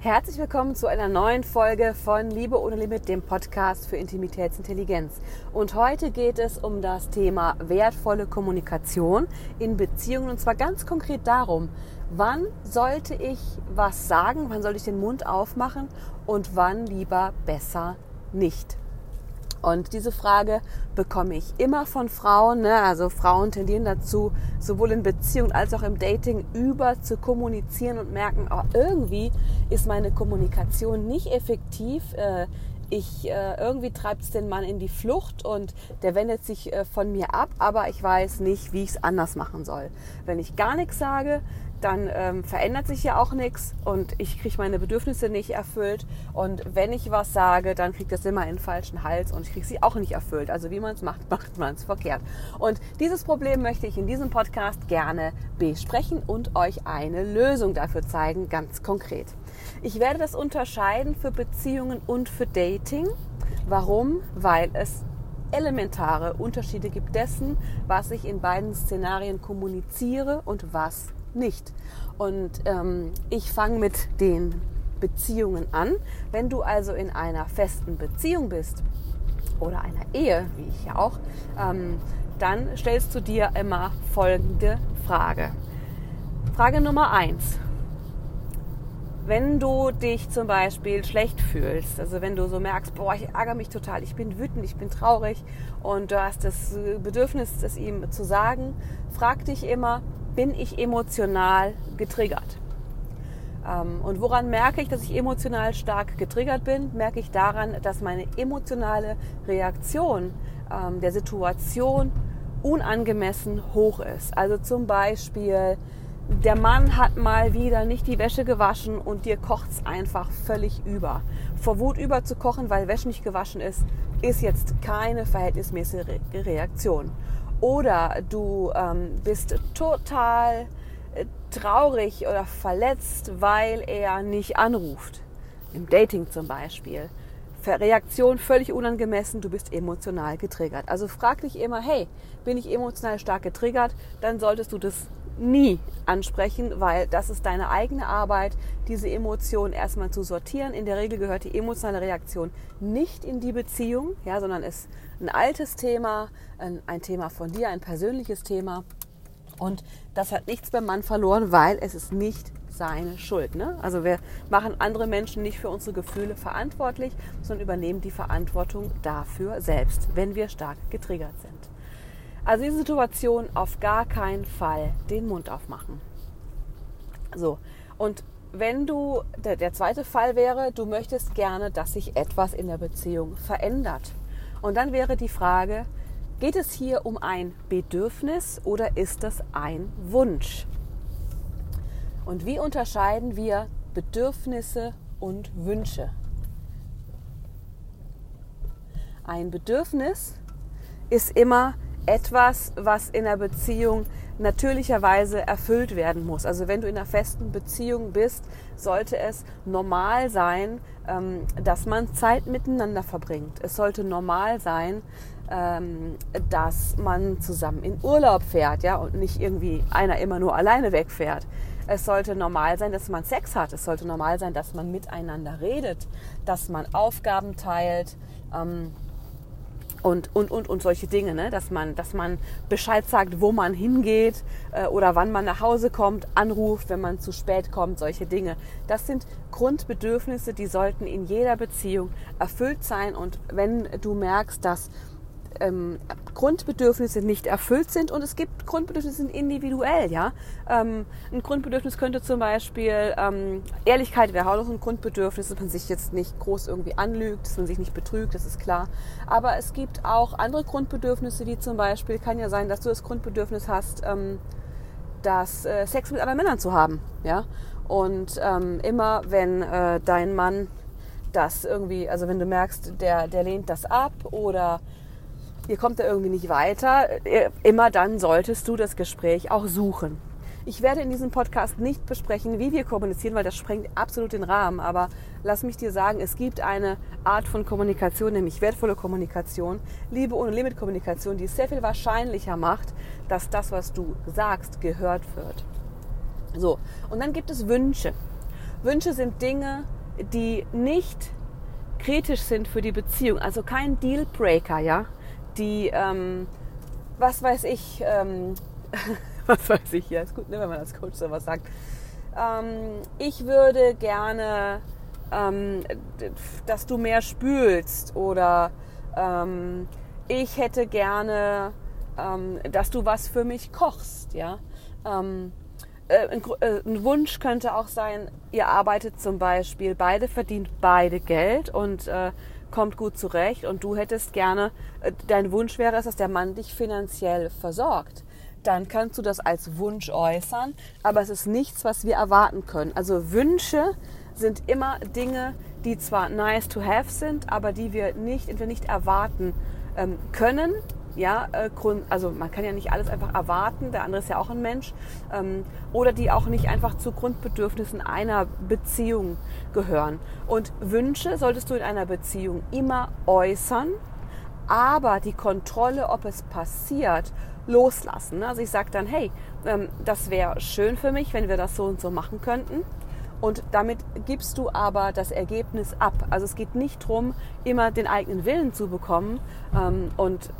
Herzlich willkommen zu einer neuen Folge von Liebe ohne Limit, dem Podcast für Intimitätsintelligenz. Und heute geht es um das Thema wertvolle Kommunikation in Beziehungen und zwar ganz konkret darum, wann sollte ich was sagen, wann sollte ich den Mund aufmachen und wann lieber besser nicht. Und diese Frage bekomme ich immer von Frauen. Ne? Also Frauen tendieren dazu, sowohl in Beziehung als auch im Dating über zu kommunizieren und merken, oh, irgendwie ist meine Kommunikation nicht effektiv. Äh, ich äh, irgendwie treibt es den Mann in die Flucht und der wendet sich äh, von mir ab, aber ich weiß nicht, wie ich es anders machen soll. Wenn ich gar nichts sage, dann ähm, verändert sich ja auch nichts und ich kriege meine Bedürfnisse nicht erfüllt. Und wenn ich was sage, dann kriegt das immer in den falschen Hals und ich kriege sie auch nicht erfüllt. Also wie man es macht, macht man es verkehrt. Und dieses Problem möchte ich in diesem Podcast gerne besprechen und euch eine Lösung dafür zeigen, ganz konkret. Ich werde das unterscheiden für Beziehungen und für Dating. Warum? Weil es elementare Unterschiede gibt dessen, was ich in beiden Szenarien kommuniziere und was nicht. Und ähm, ich fange mit den Beziehungen an. Wenn du also in einer festen Beziehung bist oder einer Ehe, wie ich ja auch, ähm, dann stellst du dir immer folgende Frage. Frage Nummer eins. Wenn du dich zum Beispiel schlecht fühlst, also wenn du so merkst, boah, ich ärgere mich total, ich bin wütend, ich bin traurig und du hast das Bedürfnis, es ihm zu sagen, frag dich immer, bin ich emotional getriggert. Ähm, und woran merke ich, dass ich emotional stark getriggert bin? Merke ich daran, dass meine emotionale Reaktion ähm, der Situation unangemessen hoch ist. Also zum Beispiel, der Mann hat mal wieder nicht die Wäsche gewaschen und dir kocht es einfach völlig über. Vor Wut überzukochen, weil Wäsche nicht gewaschen ist, ist jetzt keine verhältnismäßige Reaktion. Oder du ähm, bist total äh, traurig oder verletzt, weil er nicht anruft. Im Dating zum Beispiel. Reaktion völlig unangemessen, du bist emotional getriggert. Also frag dich immer, hey, bin ich emotional stark getriggert? Dann solltest du das nie ansprechen, weil das ist deine eigene Arbeit, diese Emotion erstmal zu sortieren. In der Regel gehört die emotionale Reaktion nicht in die Beziehung, ja, sondern ist ein altes Thema, ein, ein Thema von dir, ein persönliches Thema. Und das hat nichts beim Mann verloren, weil es ist nicht seine Schuld. Ne? Also wir machen andere Menschen nicht für unsere Gefühle verantwortlich, sondern übernehmen die Verantwortung dafür selbst, wenn wir stark getriggert sind. Also diese Situation auf gar keinen Fall den Mund aufmachen. So, und wenn du, der, der zweite Fall wäre, du möchtest gerne, dass sich etwas in der Beziehung verändert. Und dann wäre die Frage, geht es hier um ein Bedürfnis oder ist es ein Wunsch? Und wie unterscheiden wir Bedürfnisse und Wünsche? Ein Bedürfnis ist immer etwas, was in der Beziehung natürlicherweise erfüllt werden muss. Also wenn du in einer festen Beziehung bist, sollte es normal sein, ähm, dass man Zeit miteinander verbringt. Es sollte normal sein, ähm, dass man zusammen in Urlaub fährt, ja, und nicht irgendwie einer immer nur alleine wegfährt. Es sollte normal sein, dass man Sex hat. Es sollte normal sein, dass man miteinander redet, dass man Aufgaben teilt. Ähm, und, und, und, und solche Dinge, ne? dass, man, dass man Bescheid sagt, wo man hingeht äh, oder wann man nach Hause kommt, anruft, wenn man zu spät kommt, solche Dinge. Das sind Grundbedürfnisse, die sollten in jeder Beziehung erfüllt sein. Und wenn du merkst, dass ähm, Grundbedürfnisse nicht erfüllt sind und es gibt Grundbedürfnisse individuell, ja. Ähm, ein Grundbedürfnis könnte zum Beispiel ähm, Ehrlichkeit wäre auch noch ein Grundbedürfnis, dass man sich jetzt nicht groß irgendwie anlügt, dass man sich nicht betrügt, das ist klar. Aber es gibt auch andere Grundbedürfnisse, wie zum Beispiel kann ja sein, dass du das Grundbedürfnis hast, ähm, das äh, Sex mit anderen Männern zu haben, ja. Und ähm, immer wenn äh, dein Mann das irgendwie, also wenn du merkst, der, der lehnt das ab oder ihr kommt da irgendwie nicht weiter, immer dann solltest du das Gespräch auch suchen. Ich werde in diesem Podcast nicht besprechen, wie wir kommunizieren, weil das sprengt absolut den Rahmen. Aber lass mich dir sagen, es gibt eine Art von Kommunikation, nämlich wertvolle Kommunikation, Liebe ohne Limit Kommunikation, die es sehr viel wahrscheinlicher macht, dass das, was du sagst, gehört wird. So, und dann gibt es Wünsche. Wünsche sind Dinge, die nicht kritisch sind für die Beziehung, also kein Dealbreaker, ja, die, ähm, was weiß ich, ähm, was weiß ich, ja, ist gut, ne, wenn man als Coach sowas sagt. Ähm, ich würde gerne, ähm, dass du mehr spülst oder ähm, ich hätte gerne, ähm, dass du was für mich kochst, ja. Äh, ein, äh, ein, Wunsch könnte auch sein, ihr arbeitet zum Beispiel, beide verdient beide Geld und äh, kommt gut zurecht und du hättest gerne, äh, dein Wunsch wäre es, dass der Mann dich finanziell versorgt. Dann kannst du das als Wunsch äußern, aber es ist nichts, was wir erwarten können. Also Wünsche sind immer Dinge, die zwar nice to have sind, aber die wir nicht, entweder nicht erwarten ähm, können ja, äh, also man kann ja nicht alles einfach erwarten, der andere ist ja auch ein Mensch, ähm, oder die auch nicht einfach zu Grundbedürfnissen einer Beziehung gehören. Und Wünsche solltest du in einer Beziehung immer äußern, aber die Kontrolle, ob es passiert, loslassen. Also ich sage dann, hey, ähm, das wäre schön für mich, wenn wir das so und so machen könnten. Und damit gibst du aber das Ergebnis ab. Also es geht nicht darum, immer den eigenen Willen zu bekommen ähm, und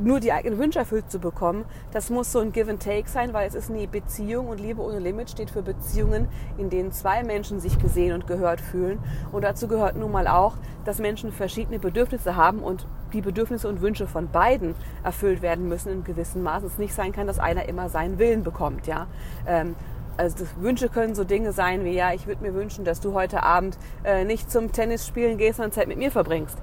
nur die eigenen Wünsche erfüllt zu bekommen, das muss so ein Give and Take sein, weil es ist eine Beziehung und Liebe ohne Limit steht für Beziehungen, in denen zwei Menschen sich gesehen und gehört fühlen. Und dazu gehört nun mal auch, dass Menschen verschiedene Bedürfnisse haben und die Bedürfnisse und Wünsche von beiden erfüllt werden müssen in gewissem Maß. Es nicht sein kann, dass einer immer seinen Willen bekommt, ja. Ähm, also Wünsche können so Dinge sein wie, ja, ich würde mir wünschen, dass du heute Abend äh, nicht zum Tennis spielen gehst, sondern Zeit mit mir verbringst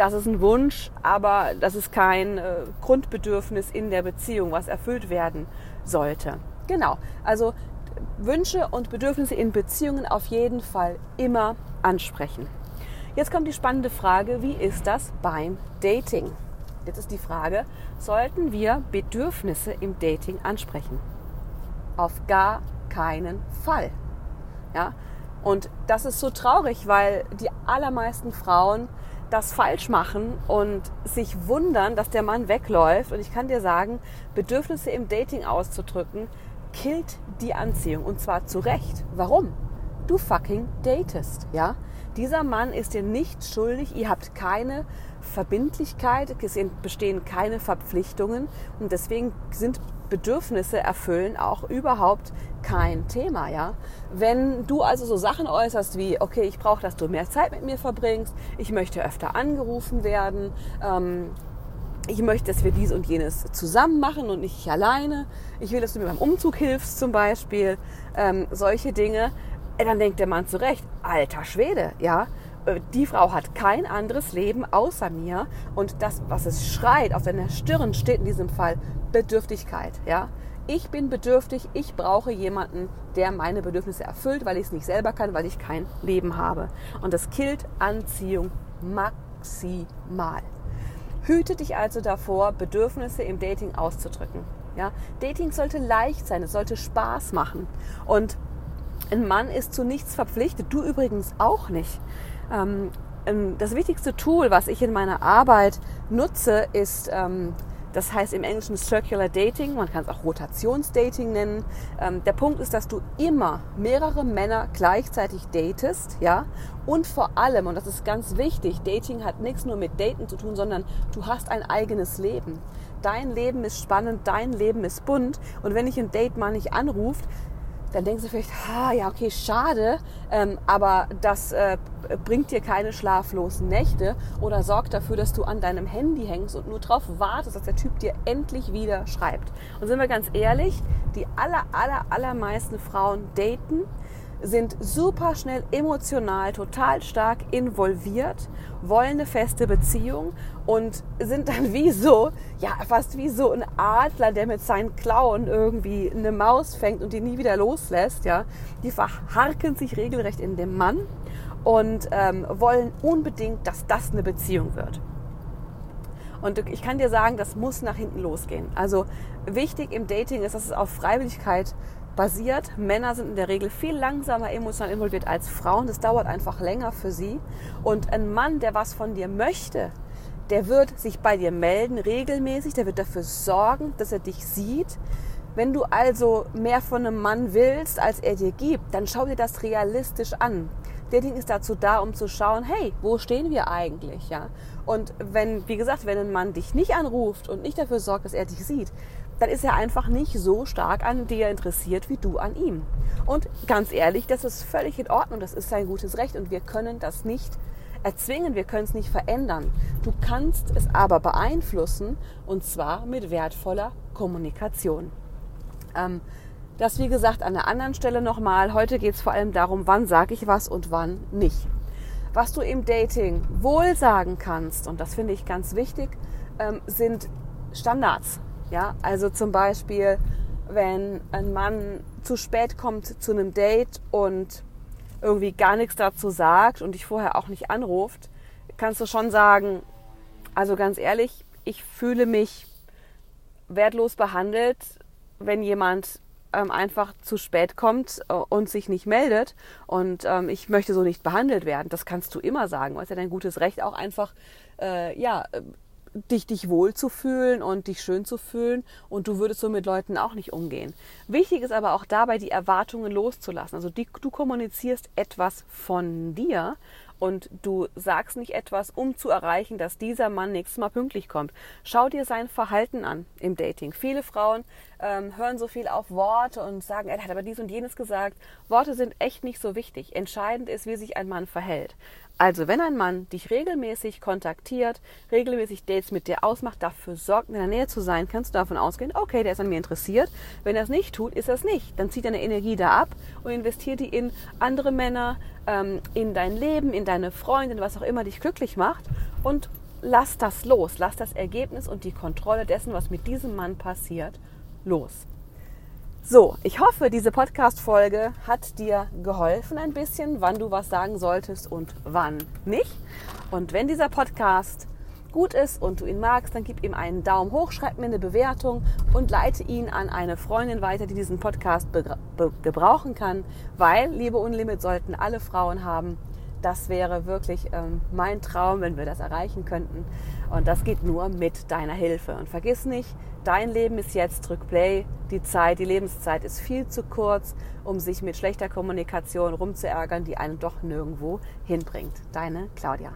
das ist ein Wunsch, aber das ist kein äh, Grundbedürfnis in der Beziehung, was erfüllt werden sollte. Genau, also Wünsche und Bedürfnisse in Beziehungen auf jeden Fall immer ansprechen. Jetzt kommt die spannende Frage, wie ist das beim Dating? Jetzt ist die Frage, sollten wir Bedürfnisse im Dating ansprechen? Auf gar keinen Fall. Ja? Und das ist so traurig, weil die allermeisten Frauen das falsch machen und sich wundern, dass der Mann wegläuft. Und ich kann dir sagen, Bedürfnisse im Dating auszudrücken, killt die Anziehung. Und zwar zu Recht. Warum? Du fucking datest, ja? Dieser Mann ist dir nichts schuldig. Ihr habt keine Verbindlichkeit, es bestehen keine Verpflichtungen. Und deswegen sind Bedürfnisse erfüllen auch überhaupt kein Thema, ja. Wenn du also so Sachen äußerst wie, okay, ich brauche, dass du mehr Zeit mit mir verbringst, ich möchte öfter angerufen werden, ähm, ich möchte, dass wir dies und jenes zusammen machen und nicht ich alleine, ich will, dass du mir beim Umzug hilfst zum Beispiel, ähm, solche Dinge, äh, dann denkt der Mann zurecht, alter Schwede, ja, die Frau hat kein anderes Leben außer mir und das, was es schreit auf deiner Stirn, steht in diesem Fall Bedürftigkeit. Ja? Ich bin bedürftig, ich brauche jemanden, der meine Bedürfnisse erfüllt, weil ich es nicht selber kann, weil ich kein Leben habe. Und das killt Anziehung maximal. Hüte dich also davor, Bedürfnisse im Dating auszudrücken. Ja? Dating sollte leicht sein, es sollte Spaß machen. Und ein Mann ist zu nichts verpflichtet, du übrigens auch nicht. Ähm, das wichtigste Tool, was ich in meiner Arbeit nutze, ist ähm, das heißt im Englischen Circular Dating, man kann es auch Rotationsdating nennen. Ähm, der Punkt ist, dass du immer mehrere Männer gleichzeitig datest, ja. Und vor allem, und das ist ganz wichtig, Dating hat nichts nur mit Daten zu tun, sondern du hast ein eigenes Leben. Dein Leben ist spannend, dein Leben ist bunt. Und wenn dich ein Date mal nicht anruft, dann denkst du vielleicht, ah, ja, okay, schade, ähm, aber das äh, bringt dir keine schlaflosen Nächte oder sorgt dafür, dass du an deinem Handy hängst und nur darauf wartest, dass der Typ dir endlich wieder schreibt. Und sind wir ganz ehrlich, die aller, aller, allermeisten Frauen daten, sind super schnell emotional, total stark involviert, wollen eine feste Beziehung und sind dann wie so, ja, fast wie so ein Adler, der mit seinen Klauen irgendwie eine Maus fängt und die nie wieder loslässt, ja. Die verharken sich regelrecht in dem Mann und ähm, wollen unbedingt, dass das eine Beziehung wird. Und ich kann dir sagen, das muss nach hinten losgehen. Also wichtig im Dating ist, dass es auf Freiwilligkeit basiert. Männer sind in der Regel viel langsamer emotional involviert als Frauen. Das dauert einfach länger für sie. Und ein Mann, der was von dir möchte, der wird sich bei dir melden regelmäßig, der wird dafür sorgen, dass er dich sieht, Wenn du also mehr von einem Mann willst, als er dir gibt, dann schau dir das realistisch an. Dating ist dazu da, um zu schauen, hey, wo stehen wir eigentlich, ja? Und wenn, wie gesagt, wenn ein Mann dich nicht anruft und nicht dafür sorgt, dass er dich sieht, dann ist er einfach nicht so stark an dir interessiert wie du an ihm. Und ganz ehrlich, das ist völlig in Ordnung, das ist sein gutes Recht und wir können das nicht erzwingen, wir können es nicht verändern. Du kannst es aber beeinflussen und zwar mit wertvoller Kommunikation. Ähm, das wie gesagt an der anderen Stelle nochmal. Heute geht es vor allem darum, wann sage ich was und wann nicht. Was du im Dating wohl sagen kannst, und das finde ich ganz wichtig, ähm, sind Standards. Ja, also zum Beispiel, wenn ein Mann zu spät kommt zu einem Date und irgendwie gar nichts dazu sagt und dich vorher auch nicht anruft, kannst du schon sagen, also ganz ehrlich, ich fühle mich wertlos behandelt, wenn jemand ähm, einfach zu spät kommt äh, und sich nicht meldet und ähm, ich möchte so nicht behandelt werden. Das kannst du immer sagen. Du hast ja dein gutes Recht auch einfach, äh, ja, dich, dich wohl zu fühlen und dich schön zu fühlen und du würdest so mit Leuten auch nicht umgehen. Wichtig ist aber auch dabei, die Erwartungen loszulassen. Also die, du kommunizierst etwas von dir und du sagst nicht etwas, um zu erreichen, dass dieser Mann nächstes Mal pünktlich kommt. Schau dir sein Verhalten an im Dating. Viele Frauen ähm, hören so viel auf Worte und sagen, er hat aber dies und jenes gesagt. Worte sind echt nicht so wichtig. Entscheidend ist, wie sich ein Mann verhält. Also, wenn ein Mann dich regelmäßig kontaktiert, regelmäßig Dates mit dir ausmacht, dafür sorgt, in der Nähe zu sein, kannst du davon ausgehen, okay, der ist an mir interessiert. Wenn er es nicht tut, ist er es nicht. Dann zieht deine Energie da ab und investiert die in andere Männer, ähm, in dein Leben, in deine Freundin, was auch immer dich glücklich macht und lass das los. Lass das Ergebnis und die Kontrolle dessen, was mit diesem Mann passiert, los. So, ich hoffe, diese Podcast-Folge hat dir geholfen ein bisschen, wann du was sagen solltest und wann nicht. Und wenn dieser Podcast gut ist und du ihn magst, dann gib ihm einen Daumen hoch, schreib mir eine Bewertung und leite ihn an eine Freundin weiter, die diesen Podcast gebrauchen kann, weil Liebe Unlimit sollten alle Frauen haben. Das wäre wirklich ähm, mein Traum, wenn wir das erreichen könnten. Und das geht nur mit deiner Hilfe. Und vergiss nicht, dein Leben ist jetzt, drück Play. Die Zeit, die Lebenszeit ist viel zu kurz, um sich mit schlechter Kommunikation rumzuärgern, die einen doch nirgendwo hinbringt. Deine Claudia.